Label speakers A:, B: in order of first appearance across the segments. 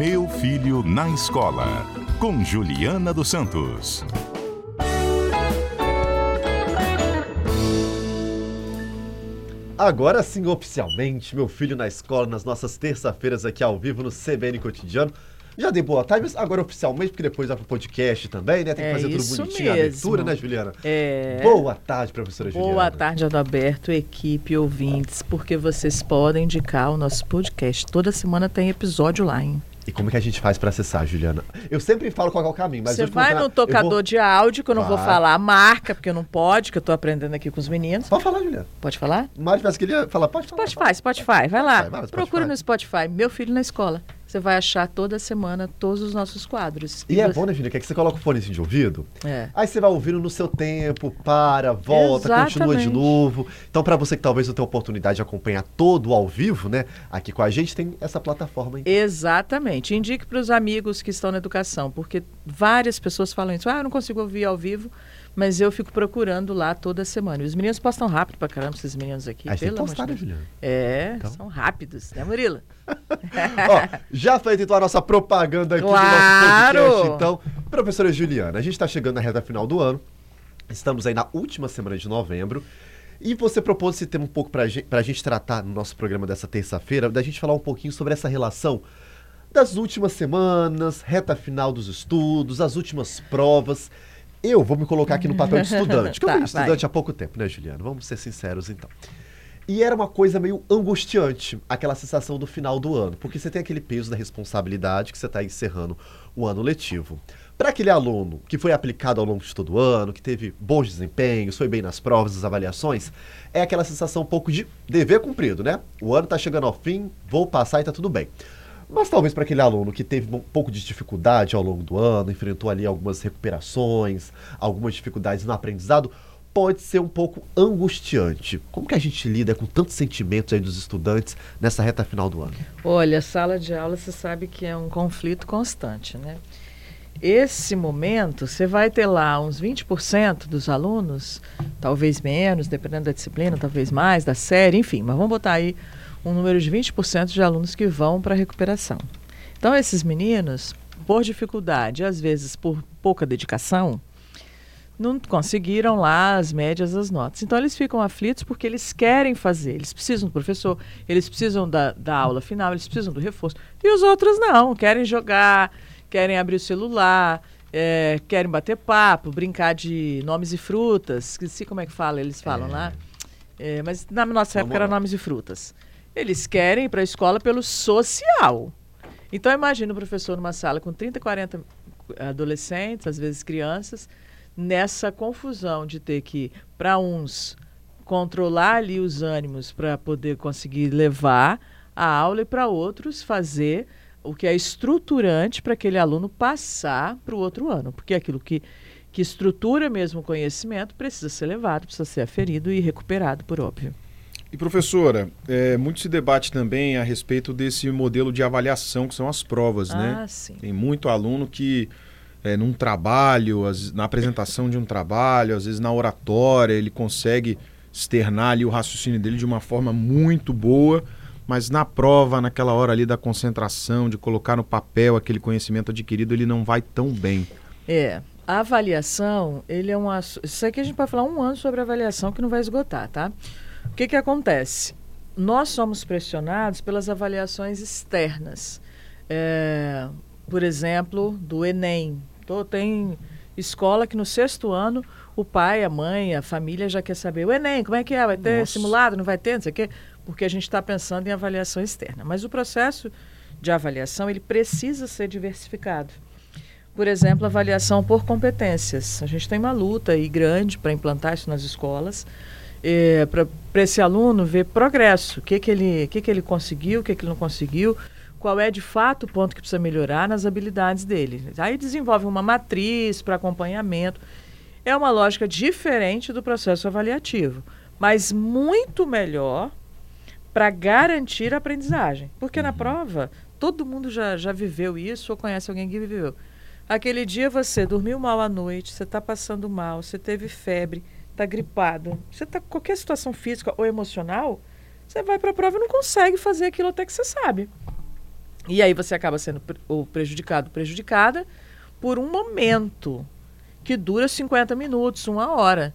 A: Meu Filho na Escola, com Juliana dos Santos.
B: Agora sim, oficialmente, meu filho na escola, nas nossas terça-feiras aqui ao vivo no CBN Cotidiano. Já dei boa tarde, mas agora oficialmente, porque depois vai pro podcast também, né? Tem que
C: É
B: fazer tudo
C: isso
B: bonitinho, a
C: mesmo.
B: leitura, né, Juliana?
C: É.
B: Boa tarde, professora Juliana.
C: Boa tarde, Adalberto, equipe, ouvintes, porque vocês podem indicar o nosso podcast. Toda semana tem episódio lá, hein?
B: E como é que a gente faz pra acessar, Juliana? Eu sempre falo qual é o caminho, mas
C: Você vai no
B: eu vou-
C: tocador de áudio, que eu não vou
B: Vai.
C: falar a marca, porque não pode, que eu tô aprendendo aqui com os meninos.
B: Pode falar, Juliana.
C: Pode falar?
B: Mas parece que ele ia falar, pode falar.
C: Spotify, Spotify, vai lá.
B: vai no Spotify.
C: Procura no Spotify, Meu Filho na Escola. Você vai achar toda semana todos os nossos quadros.
B: E é
C: você-
B: bom, né, Juliana, que é que você coloca o fonezinho de ouvido,
C: É.
B: Aí você vai ouvindo no seu tempo, para, volta, continua de
C: Exatamente.
B: novo. Então, para você que talvez não tenha oportunidade de acompanhar todo ao vivo, né? Aqui com a gente tem essa plataforma aí.
C: Exatamente. Indique para os amigos que estão na educação, porque várias pessoas falam isso. Ah, eu não consigo ouvir ao vivo, mas eu fico procurando lá toda semana. E os meninos postam rápido pra caramba, esses meninos aqui.
B: Aí
C: pelo
B: que
C: amor de
B: postar, né,
C: Deus.
B: Juliana?
C: É,
B: Então.
C: são rápidos, né, Murilo?
B: Ó, já feita então a nossa propaganda aqui
C: Claro!
B: no nosso podcast, então. Professora Juliana, a gente está chegando na reta final do ano. Estamos aí na última semana de novembro. E você propôs esse tema um pouco pra gente, pra gente tratar no nosso programa dessa terça-feira, da gente falar um pouquinho sobre essa relação das últimas semanas, reta final dos estudos, as últimas provas. Eu vou me colocar aqui no papel de estudante, que eu
C: Tá,
B: fui estudante
C: vai.
B: há pouco tempo, né, Juliana? Vamos ser sinceros então. E era uma coisa meio angustiante, aquela sensação do final do ano, porque você tem aquele peso da responsabilidade que você está encerrando o ano letivo. Para aquele aluno que foi aplicado ao longo de todo o ano, que teve bons desempenhos, foi bem nas provas, nas avaliações, é aquela sensação um pouco de dever cumprido, né? O ano está chegando ao fim, vou passar e está tudo bem. Mas talvez para aquele aluno que teve um pouco de dificuldade ao longo do ano, enfrentou ali algumas recuperações, algumas dificuldades no aprendizado, pode ser um pouco angustiante. Como que a gente lida com tantos sentimentos aí dos estudantes nessa reta final do ano?
C: Olha, sala de aula você sabe que é um conflito constante, né? Esse momento, você vai ter lá uns 20% dos alunos, talvez menos, dependendo da disciplina, talvez mais, da série, enfim, mas vamos botar aí um número de 20% de alunos que vão para a recuperação. Então, esses meninos, por dificuldade, às vezes por pouca dedicação, não conseguiram lá as médias das notas. Então eles ficam aflitos porque eles querem fazer, eles precisam do professor, eles precisam da, da aula final, eles precisam do reforço. E os outros não, querem jogar, querem abrir o celular, é, querem bater papo, brincar de nomes e frutas. Esqueci como é que fala, eles falam lá. É, mas na nossa
B: Vamos
C: época era
B: lá.
C: nomes e frutas. Eles querem ir para a escola pelo social. Então imagina o professor numa sala com 30, 40 adolescentes, às vezes crianças, nessa confusão de ter que, para uns, controlar ali os ânimos para poder conseguir levar a aula e para outros fazer o que é estruturante para aquele aluno passar para o outro ano, porque aquilo que, que estrutura mesmo o conhecimento precisa ser levado, precisa ser aferido e recuperado, por óbvio.
D: E professora, é, muito se debate também a respeito desse modelo de avaliação que são as provas, né?
C: Ah, sim.
D: Tem muito aluno que é, num trabalho, às- na apresentação de um trabalho, às vezes na oratória, ele consegue externar ali o raciocínio dele de uma forma muito boa, mas na prova, naquela hora ali da concentração, de colocar no papel aquele conhecimento adquirido, ele não vai tão bem.
C: É, a avaliação, ele é um Isso aqui a gente pode falar um ano sobre avaliação que não vai esgotar, tá? O que que acontece? Nós somos pressionados pelas avaliações externas. É, por exemplo, do Enem. Então, tem escola que no sexto ano o pai, a mãe, a família já quer saber o Enem, como é que é? Vai ter
D: Nossa.
C: simulado, não vai ter, não sei o quê? Porque a gente está pensando em avaliação externa. Mas o processo de avaliação, ele precisa ser diversificado. Por exemplo, avaliação por competências. A gente tem uma luta aí grande para implantar isso nas escolas, eh, para esse aluno ver progresso, o que, que, ele, que, que ele conseguiu, o que, que ele não conseguiu, qual é de fato o ponto que precisa melhorar nas habilidades dele. Aí desenvolve uma matriz para acompanhamento. É uma lógica diferente do processo avaliativo, mas muito melhor para garantir a aprendizagem. Porque na prova, todo mundo já, já viveu isso ou conhece alguém que viveu. Aquele dia você dormiu mal à noite, você está passando mal, você teve febre, está gripado, você está com qualquer situação física ou emocional, você vai para a prova e não consegue fazer aquilo até que você sabe. E aí você acaba sendo pre- o prejudicado, prejudicada, por um momento que dura 50 minutos, uma hora.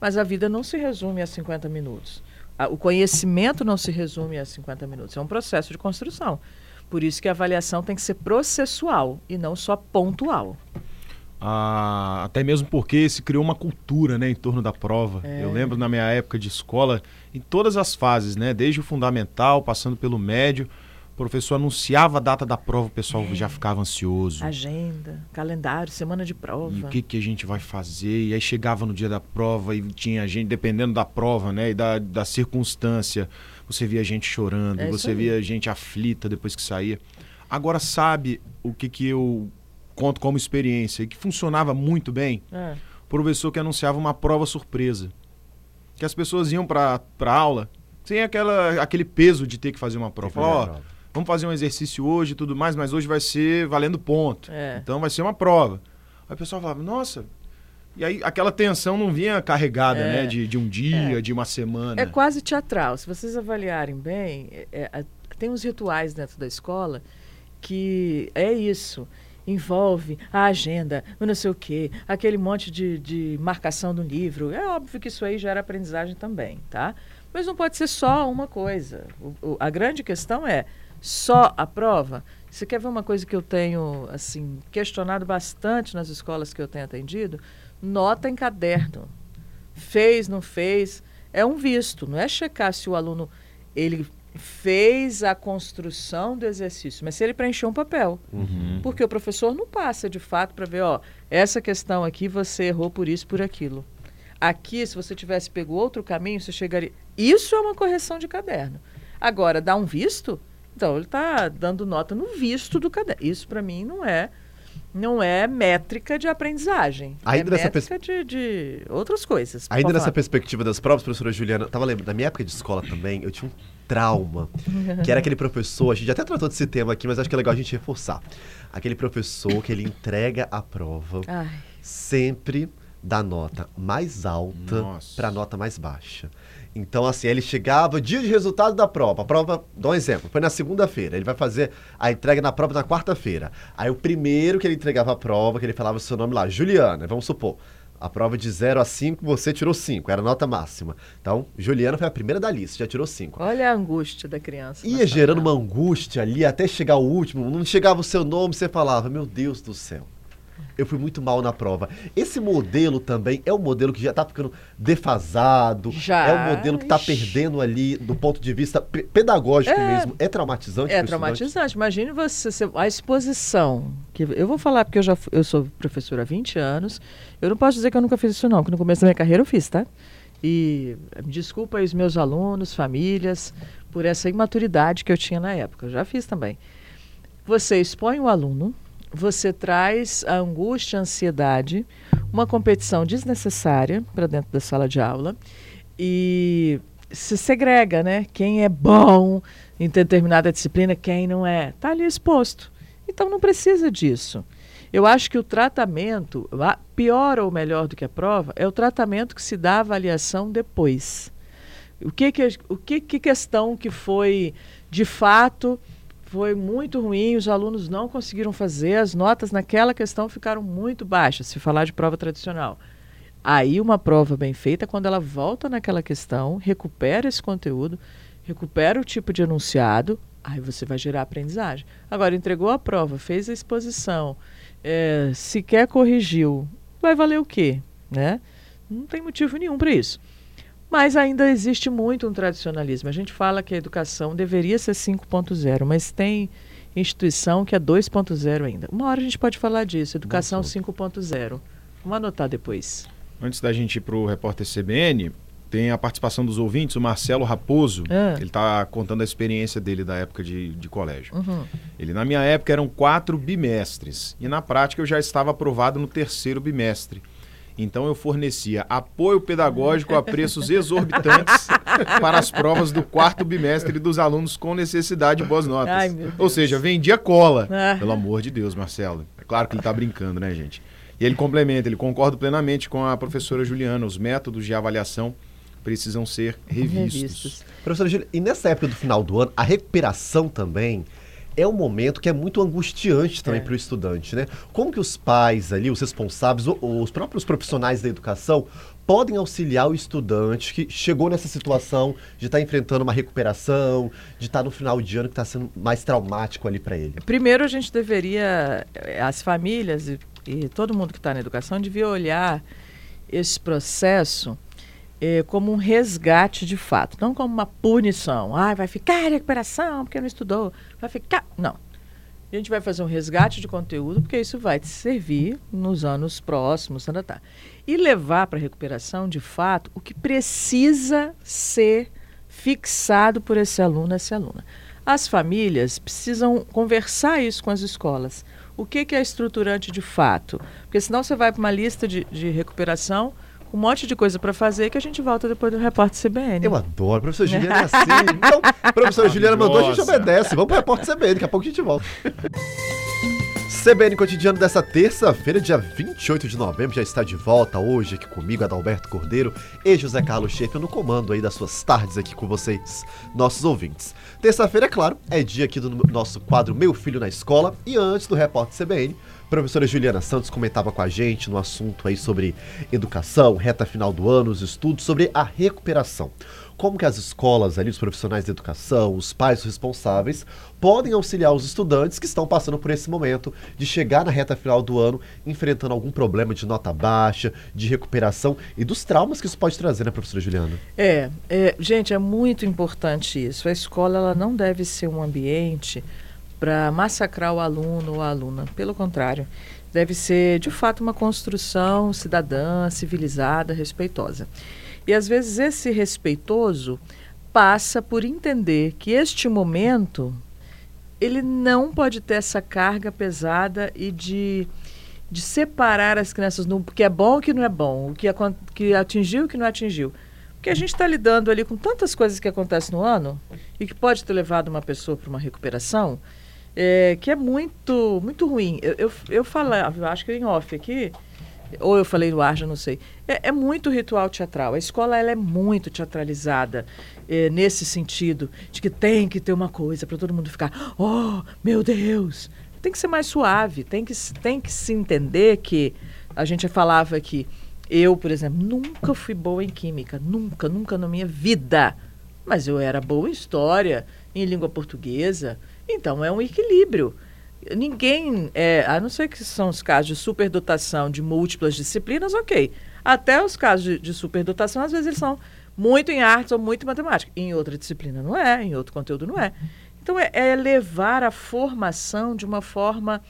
C: Mas a vida não se resume a 50 minutos. A- O conhecimento não se resume a 50 minutos. É um processo de construção. Por isso que a avaliação tem que ser processual e não só pontual.
D: Ah, até mesmo porque se criou uma cultura né, em torno da prova.
C: É.
D: Eu lembro na minha época de escola, em todas as fases, né, desde o fundamental, passando pelo médio, o professor anunciava a data da prova, o pessoal
C: É.
D: já ficava ansioso.
C: Agenda, calendário, semana de prova.
D: E o que, que a gente vai fazer? E aí chegava no dia da prova e tinha gente, dependendo da prova, né? E da, da circunstância, você via gente chorando,
C: É
D: você via gente aflita depois que saía. Agora, sabe o que, que eu conto como experiência e que funcionava muito bem?
C: É.
D: O professor que anunciava uma prova surpresa. Que as pessoas iam para a aula sem aquela, aquele peso de ter que fazer uma prova.
B: Fazer
D: Ó,
B: prova.
D: vamos fazer um exercício hoje e tudo mais, mas hoje vai ser valendo ponto.
C: É.
D: Então vai ser uma prova. Aí o pessoal falava, nossa. E aí aquela tensão não vinha carregada,
C: É.
D: né? De, de um dia,
C: É.
D: de uma semana.
C: É quase teatral. Se vocês avaliarem bem, é- é- tem uns rituais dentro da escola que é isso. Envolve a agenda, não sei o quê, aquele monte de, de marcação do livro. É óbvio que isso aí gera aprendizagem também, tá? Mas não pode ser só uma coisa. O- o- a grande questão é só a prova. Você quer ver uma coisa que eu tenho assim questionado bastante nas escolas que eu tenho atendido? Nota em caderno fez, não fez, é um visto, não é checar se o aluno ele fez a construção do exercício, mas se ele preencheu um papel.
D: Uhum.
C: Porque o professor não passa de fato para ver, ó, essa questão aqui você errou por isso, por aquilo. Aqui, se você tivesse pego outro caminho, você chegaria. Isso é uma correção de caderno. Agora, dar um visto, então ele está dando nota no visto do caderno. Isso para mim não é não é métrica de aprendizagem.
B: Ainda
C: é
B: nessa
C: métrica de, de outras coisas.
B: Ainda nessa
C: falar.
B: perspectiva das provas, professora Juliana, tava lembrando, na minha época de escola também, eu tinha um trauma, que era aquele professor, a gente até tratou desse tema aqui, mas acho que é legal a gente reforçar. Aquele professor que ele entrega a prova
C: Ai,
B: sempre da nota mais alta para a nota mais baixa. Então, assim, ele chegava, dia de resultado da prova. A prova, dá um exemplo, foi na segunda-feira. Ele vai fazer a entrega na prova na quarta-feira. Aí o primeiro que ele entregava a prova, que ele falava o seu nome lá, Juliana, vamos supor. A prova de 0 a 5, você tirou 5, era a nota máxima. Então, Juliana foi a primeira da lista, já tirou 5.
C: olha a angústia da criança.
B: Ia gerando uma angústia ali até chegar o último. Não chegava o seu nome, você falava, meu Deus do céu. Eu fui muito mal na prova. Esse modelo também é um modelo que já tá ficando defasado.
C: Já.
B: É um modelo que tá
C: Ixi.
B: perdendo ali do ponto de vista pe- pedagógico
C: É.
B: mesmo. É traumatizante
C: É traumatizante. Imagine você, a exposição. Que eu vou falar porque eu já eu sou professora há 20 anos. Eu não posso dizer que eu nunca fiz isso não, porque no começo da minha carreira eu fiz, tá? E eh, desculpa aí os meus alunos, famílias, por essa imaturidade que eu tinha na época. Eu já fiz também. Você expõe o aluno, você traz a angústia, a ansiedade, uma competição desnecessária para dentro da sala de aula e se segrega, né? Quem é bom em determinada disciplina, quem não é. Está ali exposto. Então não precisa disso. Eu acho que o tratamento, pior ou melhor do que a prova, é o tratamento que se dá à avaliação depois. O que que, o que, que questão que foi de fato foi muito ruim, os alunos não conseguiram fazer, as notas naquela questão ficaram muito baixas, se falar de prova tradicional. Aí uma prova bem feita, quando ela volta naquela questão, recupera esse conteúdo, recupera o tipo de enunciado, aí você vai gerar aprendizagem. Agora, entregou a prova, fez a exposição, eh, sequer corrigiu, vai valer o quê? Né? Não tem motivo nenhum para isso. Mas ainda existe muito um tradicionalismo. A gente fala que a educação deveria ser 5.0, mas tem instituição que é 2.0 ainda. Uma hora a gente pode falar disso, educação 5.0. Vamos anotar depois.
D: Antes da gente ir para o repórter CBN, tem a participação dos ouvintes, o Marcelo Raposo.
C: Ah.
D: Ele está contando a experiência dele da época de, de colégio.
C: Uhum.
D: Ele, na minha época, eram quatro bimestres. E na prática eu já estava aprovado no terceiro bimestre. Então eu fornecia apoio pedagógico a preços exorbitantes para as provas do quarto bimestre dos alunos com necessidade de boas notas.
C: Ai,
D: Ou seja, vendia cola.
C: Ah.
D: Pelo amor de Deus, Marcelo. É claro que ele está brincando, né, gente? E ele complementa, ele concorda plenamente com a professora Juliana. Os métodos de avaliação precisam ser revistos.
C: Revistos.
B: Professora Júlia, e nessa época do final do ano, a recuperação também é um momento que é muito angustiante também
C: É.
B: para o estudante, né? Como que os pais ali, os responsáveis, os próprios profissionais da educação podem auxiliar o estudante que chegou nessa situação de estar enfrentando uma recuperação, de estar no final de ano que está sendo mais traumático ali para ele?
C: Primeiro, a gente deveria, eh, as famílias e, e todo mundo que está na educação, devia olhar esse processo eh, como um resgate de fato, não como uma punição. Ah, vai ficar em recuperação porque não estudou. Vai ficar. Não. A gente vai fazer um resgate de conteúdo, porque isso vai te servir nos anos próximos. Tá, tá, tá. E levar para a recuperação, de fato, o que precisa ser fixado por esse aluno, essa aluna. As famílias precisam conversar isso com as escolas. O que, que é estruturante de fato? Porque senão você vai para uma lista de, de recuperação um monte de coisa para fazer que a gente volta depois do repórter CBN.
B: Eu adoro, professor Juliana é assim. Então, professora Juliana mandou, a gente obedece. Vamos para o repórter CBN, daqui a pouco a gente volta. CBN Cotidiano dessa terça-feira, dia 28 de novembro, já está de volta hoje aqui comigo, Adalberto Cordeiro e José Carlos Schaefer no comando aí das suas tardes aqui com vocês, nossos ouvintes. Terça-feira, é claro, é dia aqui do nosso quadro Meu Filho na Escola e antes do repórter CBN, professora Juliana Santos comentava com a gente no assunto aí sobre educação, reta final do ano, os estudos, sobre a recuperação. Como que as escolas ali, os profissionais de educação, os pais responsáveis, podem auxiliar os estudantes que estão passando por esse momento de chegar na reta final do ano enfrentando algum problema de nota baixa, de recuperação e dos traumas que isso pode trazer, né, professora Juliana?
C: É, é, gente, é muito importante isso. A escola ela não deve ser um ambiente para massacrar o aluno ou a aluna. Pelo contrário, deve ser de fato uma construção cidadã, civilizada, respeitosa. E às vezes esse respeitoso passa por entender que este momento ele não pode ter essa carga pesada e de, de separar as crianças no que é bom e que não é bom, o que, que atingiu e o que não atingiu. Porque a gente está lidando ali com tantas coisas que acontecem no ano e que pode ter levado uma pessoa para uma recuperação, é, que é muito, muito ruim. Eu, eu, eu falava, eu acho que em off aqui, ou eu falei no ar, já não sei. É, é muito ritual teatral. A escola ela é muito teatralizada é, nesse sentido de que tem que ter uma coisa para todo mundo ficar, oh, meu Deus. Tem que ser mais suave, tem que, tem que se entender que a gente falava que eu, por exemplo, nunca fui boa em química, nunca, nunca na minha vida. Mas eu era boa em história, em língua portuguesa. Então é um equilíbrio. Ninguém, é, a não ser que são os casos de superdotação de múltiplas disciplinas, ok. Até os casos de, de superdotação, às vezes eles são muito em artes ou muito em matemática. Em outra disciplina não é, em outro conteúdo não é. Então é, é levar a formação de uma forma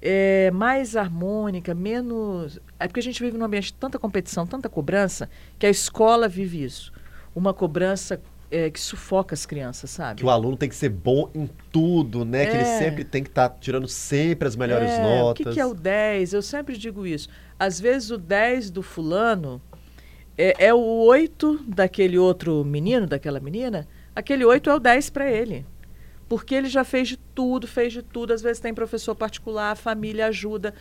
C: é, mais harmônica, menos. É porque a gente vive num ambiente de tanta competição, tanta cobrança, que a escola vive isso. Uma cobrança é, que sufoca as crianças, sabe?
B: Que o aluno tem que ser bom em tudo, né? Que ele
C: É.
B: sempre tem que estar tirando sempre as melhores
C: É,
B: notas.
C: O que, que é o 10? Eu sempre digo isso. Às vezes o 10 do fulano é, é o 8 daquele outro menino, daquela menina. Aquele 8 é o 10 para ele. Porque ele já fez de tudo, fez de tudo. Às vezes tem professor particular, a família ajuda.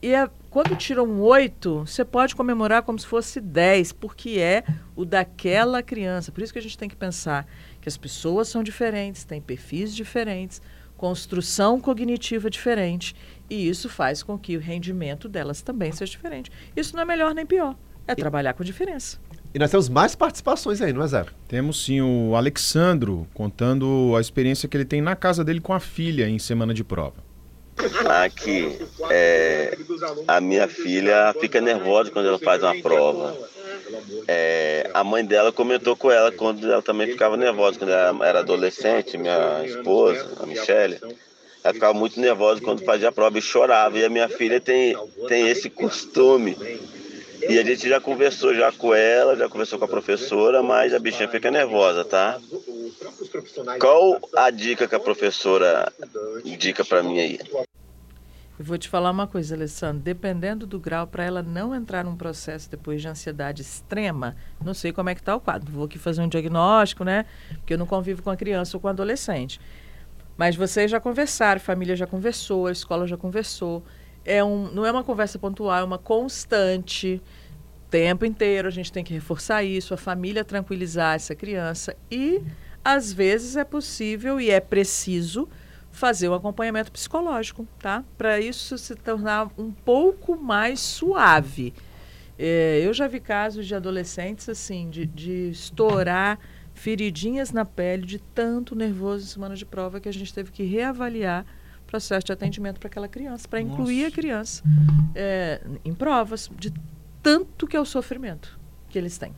C: E é- quando tira um 8, você pode comemorar como se fosse 10, porque é o daquela criança. Por isso que a gente tem que pensar que as pessoas são diferentes, têm perfis diferentes, construção cognitiva diferente, e isso faz com que o rendimento delas também seja diferente. Isso não é melhor nem pior. É trabalhar com diferença.
B: E nós temos mais participações aí, não é, Zé?
D: Temos sim o Alexandro contando a experiência que ele tem na casa dele com a filha em semana de prova.
E: Aqui, é, a minha filha fica nervosa quando ela faz uma prova. É, a mãe dela comentou com ela quando ela também ficava nervosa, quando ela era adolescente, minha esposa, a Michelle. Ela ficava muito nervosa quando fazia a prova e chorava. E a minha filha tem, tem esse costume. E a gente já conversou já com ela, já conversou com a professora, mas a bichinha fica nervosa, tá? Qual a dica que a professora indica pra mim aí?
C: Eu vou te falar uma coisa, Alessandro. Dependendo do grau, para ela não entrar num processo depois de ansiedade extrema, não sei como é que está o quadro. Vou aqui fazer um diagnóstico, né? Porque eu não convivo com a criança ou com a adolescente. Mas vocês já conversaram, a família já conversou, a escola já conversou. É um, não é uma conversa pontual, é uma constante. Tempo inteiro a gente tem que reforçar isso, a família tranquilizar essa criança. E, às vezes, é possível e é preciso fazer o acompanhamento psicológico, tá? Para isso se tornar um pouco mais suave. É, eu já vi casos de adolescentes assim, de, de estourar feridinhas na pele de tanto nervoso em semana de prova que a gente teve que reavaliar o processo de atendimento para aquela criança, para incluir a criança é, em provas, de tanto que é o sofrimento que eles têm.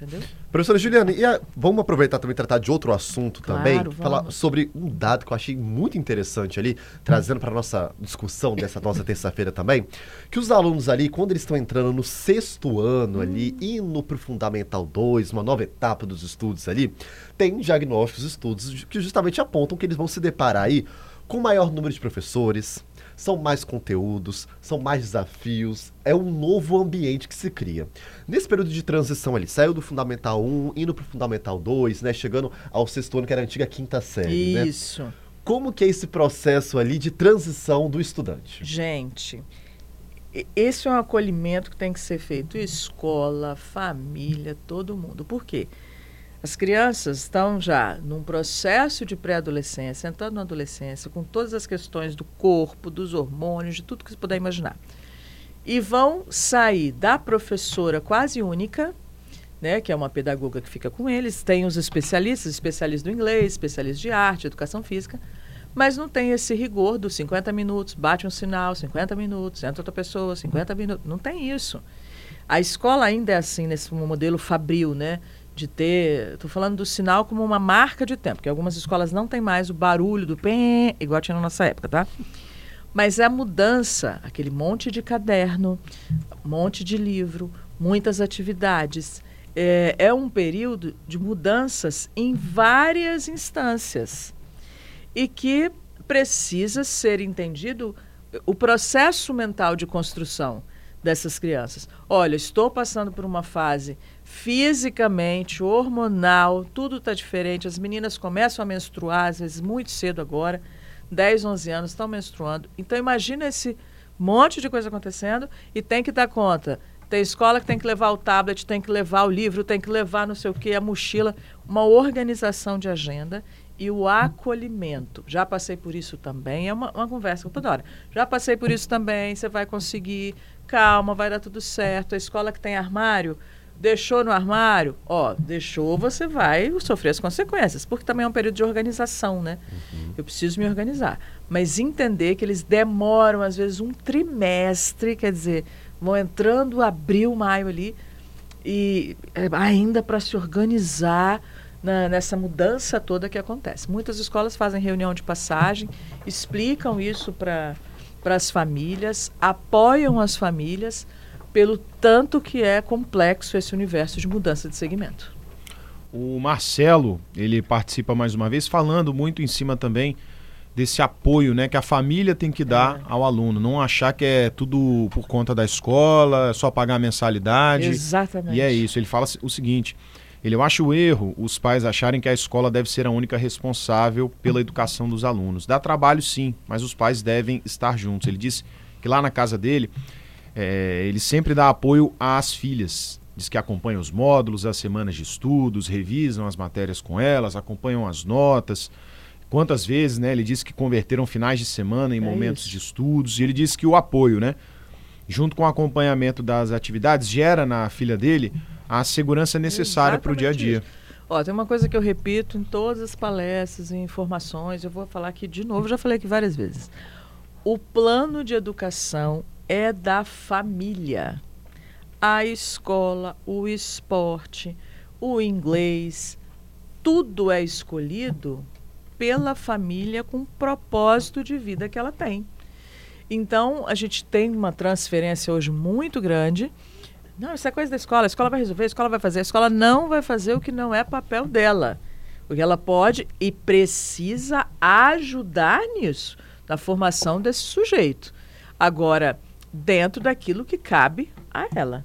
C: Entendeu?
B: Professora Juliana, e a, vamos aproveitar também tratar de outro assunto
C: Claro,
B: também,
C: vamos.
B: falar sobre um dado que eu achei muito interessante ali, trazendo para nossa discussão dessa nossa terça-feira também, que os alunos ali, quando eles estão entrando no sexto ano ali, indo para o Fundamental 2, uma nova etapa dos estudos ali, tem diagnósticos, estudos que justamente apontam que eles vão se deparar aí com maior número de professores, são mais conteúdos, são mais desafios, é um novo ambiente que se cria. Nesse período de transição ali, saiu do Fundamental 1, indo para o Fundamental 2, né, chegando ao sexto ano, que era a antiga quinta série, né?
C: Isso.
B: Como que é esse processo ali de transição do estudante?
C: Gente, esse é um acolhimento que tem que ser feito escola, família, todo mundo. Por quê? As crianças estão já num processo de pré-adolescência, entrando na adolescência, com todas as questões do corpo, dos hormônios, de tudo que você puder imaginar. E vão sair da professora quase única, né, que é uma pedagoga que fica com eles, tem os especialistas, especialistas do inglês, especialistas de arte, educação física, mas não tem esse rigor dos 50 minutos, bate um sinal, 50 minutos, entra outra pessoa, 50 minutos, não tem isso. A escola ainda é assim, nesse modelo fabril, né? De ter. Estou falando do sinal como uma marca de tempo, porque algumas escolas não têm mais o barulho do pé, igual tinha na nossa época, tá? Mas é a mudança, aquele monte de caderno, monte de livro, muitas atividades. É, é um período de mudanças em várias instâncias e que precisa ser entendido o processo mental de construção dessas crianças. Olha, estou passando por uma fase fisicamente, hormonal, tudo está diferente. As meninas começam a menstruar, às vezes muito cedo agora, 10, 11 anos, estão menstruando. Então, imagina esse monte de coisa acontecendo e tem que dar conta. Tem escola que tem que levar o tablet, tem que levar o livro, tem que levar não sei o que, a mochila, uma organização de agenda e o acolhimento. Já passei por isso também, é uma, uma conversa toda hora. Já passei por isso também, você vai conseguir, calma, vai dar tudo certo. A escola que tem armário, deixou no armário, ó, deixou, você vai sofrer as consequências, porque também é um período de organização, né? Eu preciso me organizar. Mas entender que eles demoram, às vezes, um trimestre, quer dizer, vão entrando abril, maio ali, e é, ainda para se organizar na- nessa mudança toda que acontece. Muitas escolas fazem reunião de passagem, explicam isso para as famílias, apoiam as famílias pelo tanto que é complexo esse universo de mudança de segmento.
D: O Marcelo, ele participa mais uma vez falando muito em cima também desse apoio, né, que a família tem que dar ao aluno, não achar que é tudo por conta da escola, é só pagar a mensalidade.
C: Exatamente.
D: E é isso, ele fala o seguinte, ele eu acho o erro os pais acharem que a escola deve ser a única responsável pela educação dos alunos. Dá trabalho sim, mas os pais devem estar juntos. Ele disse que lá na casa dele, é, ele sempre dá apoio às filhas. Diz que acompanha os módulos, as semanas de estudos, revisam as matérias com elas, acompanham as notas. Quantas vezes, né? Ele disse que converteram finais de semana em
C: É
D: momentos
C: isso.
D: de estudos. E ele disse que o apoio, né? Junto com o acompanhamento das atividades, gera na filha dele a segurança necessária para o dia a dia.
C: isso. Ó, tem uma coisa que eu repito em todas as palestras e informações, eu vou falar aqui de novo, já falei aqui várias vezes. O plano de educação é da família. A escola, o esporte, o inglês, tudo é escolhido pela família com o propósito de vida que ela tem. Então, a gente tem uma transferência hoje muito grande. Não, isso é coisa da escola, a escola vai resolver, a escola vai fazer. A escola não vai fazer o que não é papel dela. O que ela pode e precisa ajudar nisso, na formação desse sujeito. Agora, dentro daquilo que cabe a ela.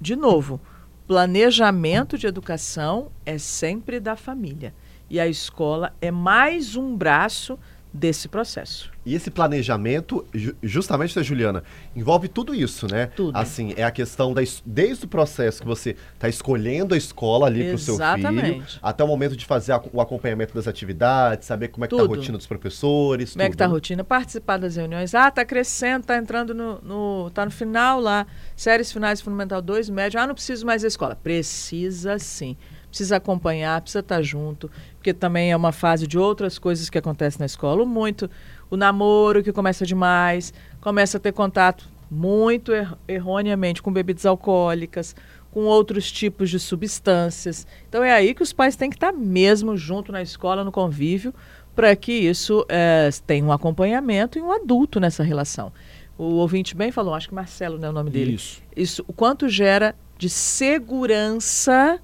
C: De novo, planejamento de educação é sempre da família. E a escola é mais um braço desse processo.
B: E esse planejamento, ju- justamente, né, Juliana, envolve tudo isso, né?
C: Tudo.
B: Assim, é a questão da, es- desde o processo que você está escolhendo a escola ali para o seu filho, até o momento de fazer a- o acompanhamento das atividades, saber como é que tá a
C: Tudo.
B: rotina dos professores,
C: Como é que tá a
B: tudo.
C: rotina? Participar das reuniões. Ah, tá crescendo, tá entrando no, no. tá no final lá. Séries finais Fundamental 2, médio. Ah, não preciso mais da escola. Precisa sim. Precisa acompanhar, precisa estar junto, porque também é uma fase de outras coisas que acontecem na escola. Muito o namoro que começa demais, começa a ter contato muito er- erroneamente com bebidas alcoólicas, com outros tipos de substâncias. Então é aí que os pais têm que estar mesmo junto na escola, no convívio, para que isso eh, tenha um acompanhamento e um adulto nessa relação. O ouvinte bem falou, acho que Marcelo não é o nome dele.
D: Isso.
C: Isso, o quanto gera de segurança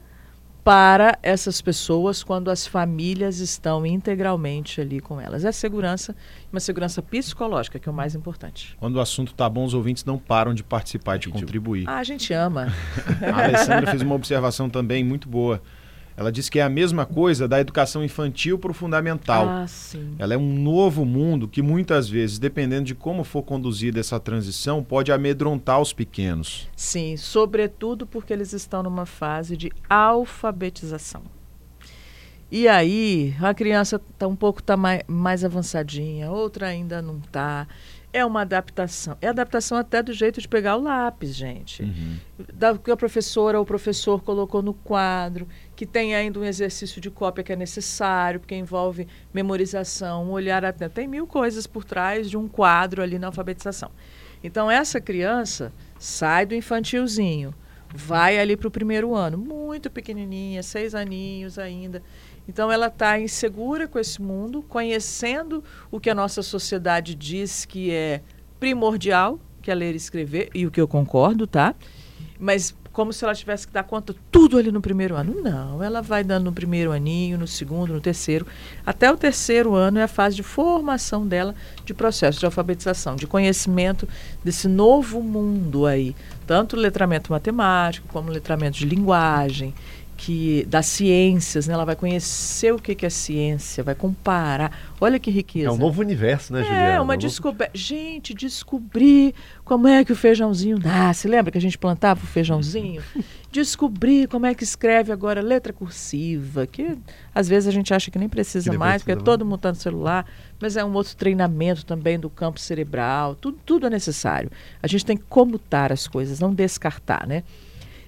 C: para essas pessoas quando as famílias estão integralmente ali com elas. É segurança, uma segurança psicológica, que é o mais importante.
D: Quando o assunto tá bom, os ouvintes não param de participar e de contribuir.
C: Ah, a gente ama.
D: A Alessandra fez uma observação também muito boa. Ela disse que é a mesma coisa da educação infantil para o fundamental.
C: Ah, sim.
D: Ela é um novo mundo que muitas vezes, dependendo de como for conduzida essa transição, pode amedrontar os pequenos.
C: Sim, sobretudo porque eles estão numa fase de alfabetização. E aí, a criança tá um pouco tá mais, mais avançadinha, outra ainda não tá. É uma adaptação. É adaptação até do jeito de pegar o lápis, gente. Da, que a professora ou o professor colocou no quadro, que tem ainda um exercício de cópia que é necessário, porque envolve memorização, um olhar atento. Tem mil coisas por trás de um quadro ali na alfabetização. Então, essa criança sai do infantilzinho, vai ali para o primeiro ano, muito pequenininha, seis aninhos ainda. Então, ela está insegura com esse mundo, conhecendo o que a nossa sociedade diz que é primordial, que é ler e escrever, e o que eu concordo, tá? Mas como se ela tivesse que dar conta tudo ali no primeiro ano. Não, ela vai dando no primeiro aninho, no segundo, no terceiro. Até o terceiro ano é a fase de formação dela de processo de alfabetização, de conhecimento desse novo mundo aí. Tanto letramento matemático, como letramento de linguagem, que das ciências, né? Ela vai conhecer o que, que é ciência, vai comparar. Olha que riqueza.
B: É um novo universo, né, Juliana?
C: É,
B: Um
C: uma
B: novo-
C: descoberta. Gente, descobrir como é que o feijãozinho nasce. Lembra que a gente plantava o feijãozinho? descobrir como é que escreve agora letra cursiva, que às vezes a gente acha que nem precisa
B: Que
C: mais, porque todo mundo está no celular, mas é um outro treinamento também do campo cerebral. Tudo, tudo é necessário. A gente tem que comutar as coisas, não descartar, né?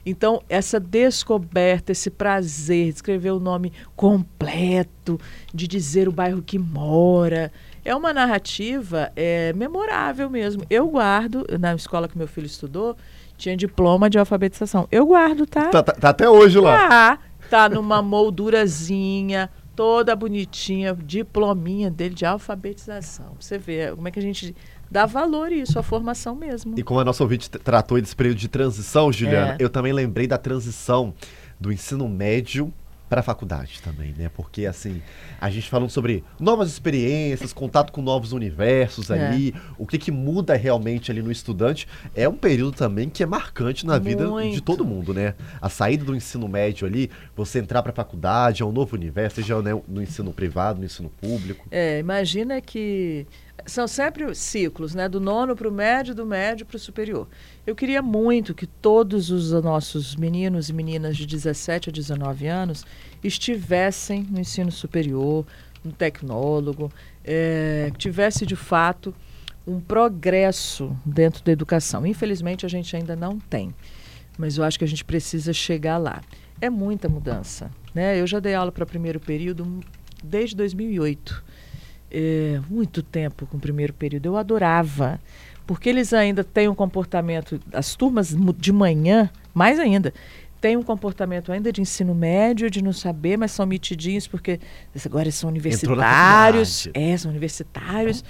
C: Então, essa descoberta, esse prazer de escrever o nome completo, de dizer o bairro que mora, é uma narrativa é, memorável mesmo. Eu guardo, na escola que meu filho estudou, tinha diploma de alfabetização. Eu guardo, tá?
B: Tá, tá- tá até hoje lá.
C: Tá, tá numa moldurazinha, toda bonitinha, diplominha dele de alfabetização. Você vê como é que a gente dá valor isso, a formação mesmo.
B: E como a nossa ouvinte tratou desse período de transição, Juliana,
C: É.
B: eu também lembrei da transição do ensino médio para a faculdade também, né? Porque assim, a gente falando sobre novas experiências, contato com novos universos
C: É.
B: ali, o que que muda realmente ali no estudante, é um período também que é marcante na vida de
C: Muito.
B: todo mundo, né? A saída do ensino médio ali, você entrar para a faculdade, é um novo universo, seja né, no ensino privado, no ensino público.
C: É, imagina que são sempre ciclos, né? Do nono para o médio, do médio para o superior. Eu queria muito que todos os nossos meninos e meninas de 17 a 19 anos estivessem no ensino superior, no tecnólogo, é, tivesse de fato um progresso dentro da educação. Infelizmente a gente ainda não tem, mas eu acho que a gente precisa chegar lá. É muita mudança, né? Eu já dei aula para primeiro período desde 2008 é, muito tempo com o primeiro período. Eu adorava, porque eles ainda têm um comportamento, as turmas de manhã, mais ainda, têm um comportamento ainda de ensino médio, de não saber, mas são mitidinhos, porque eles agora são universitários. É, são universitários.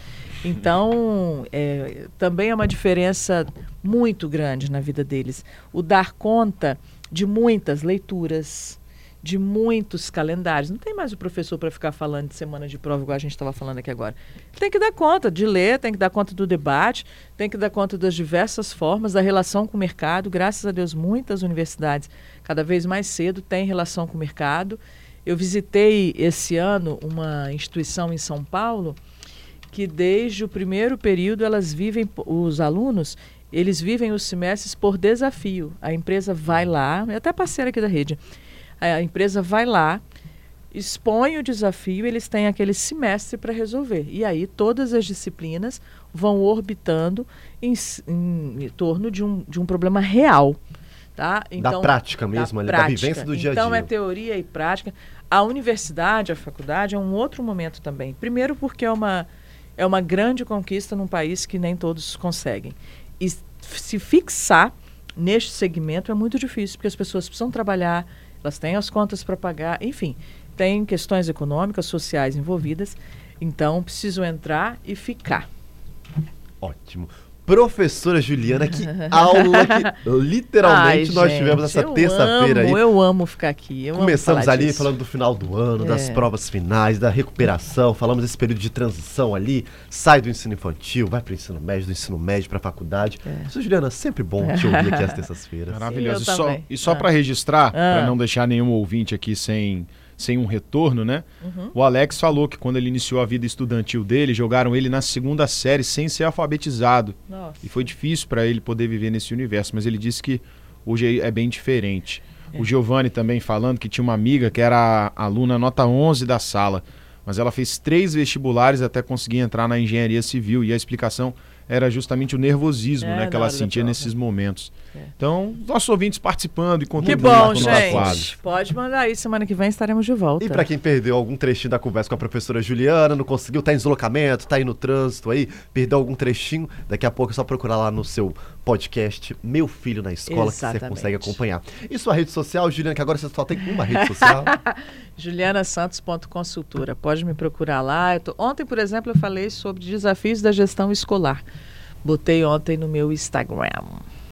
C: Então, é, também é uma diferença muito grande na vida deles. O dar conta de muitas leituras, de muitos calendários. Não tem mais o professor para ficar falando de semana de prova, igual a gente estava falando aqui agora. Tem que dar conta de ler, tem que dar conta do debate, tem que dar conta das diversas formas, da relação com o mercado. Graças a Deus, muitas universidades, cada vez mais cedo, têm relação com o mercado. Eu visitei esse ano uma instituição em São Paulo que desde o primeiro período elas vivem, os alunos, eles vivem os semestres por desafio. A empresa vai lá, é até parceira aqui da rede, a empresa vai lá, expõe o desafio, eles têm aquele semestre para resolver. E aí todas as disciplinas vão orbitando em, em, em torno de um, de um problema real. Tá?
B: Então, da prática mesmo, da, prática. da vivência do dia a
C: dia. Então é teoria e prática. A universidade, a faculdade é um outro momento também. Primeiro porque é uma, é uma grande conquista num país que nem todos conseguem. E se fixar neste segmento é muito difícil, porque as pessoas precisam trabalhar, elas têm as contas para pagar, enfim tem questões econômicas, sociais envolvidas, então preciso entrar e ficar.
B: Ótimo. Professora Juliana, que aula que literalmente Ai, nós gente, tivemos essa terça-feira aí.
C: Eu amo ficar aqui.
B: Começamos ali
C: disso.
B: falando do final do ano, é. das provas finais, da recuperação, falamos desse período de transição ali, sai do ensino infantil, vai para o ensino médio, do ensino médio para a faculdade. É. Juliana, sempre bom te ouvir aqui às terças-feiras.
D: Maravilhoso. Sim, e só, e só para registrar, ah. para não deixar nenhum ouvinte aqui sem sem um retorno, né? Uhum. O Alex falou que quando ele iniciou a vida estudantil dele, jogaram ele na segunda série sem ser alfabetizado. Nossa. E foi difícil para ele poder viver nesse universo, mas ele disse que hoje é bem diferente. É. O Giovanni também falando que tinha uma amiga que era aluna nota 11 da sala, mas ela fez três vestibulares até conseguir entrar na engenharia civil e a explicação era justamente o nervosismo é, né, que ela sentia nesses momentos. É. Então, nossos ouvintes participando e
C: contribuindo que bom, gente. Pode mandar aí, semana que vem estaremos de volta.
B: E para quem perdeu algum trechinho da conversa com a professora Juliana, não conseguiu, tá em deslocamento, tá aí no trânsito aí, perdeu algum trechinho, daqui a pouco é só procurar lá no seu podcast Meu Filho na Escola Exatamente. que você consegue acompanhar. E sua rede social, Juliana, que agora você só tem uma rede social.
C: julianasantos.consultura. Pode me procurar lá. Tô... Ontem, por exemplo, eu falei sobre desafios da gestão escolar. Botei ontem no meu Instagram.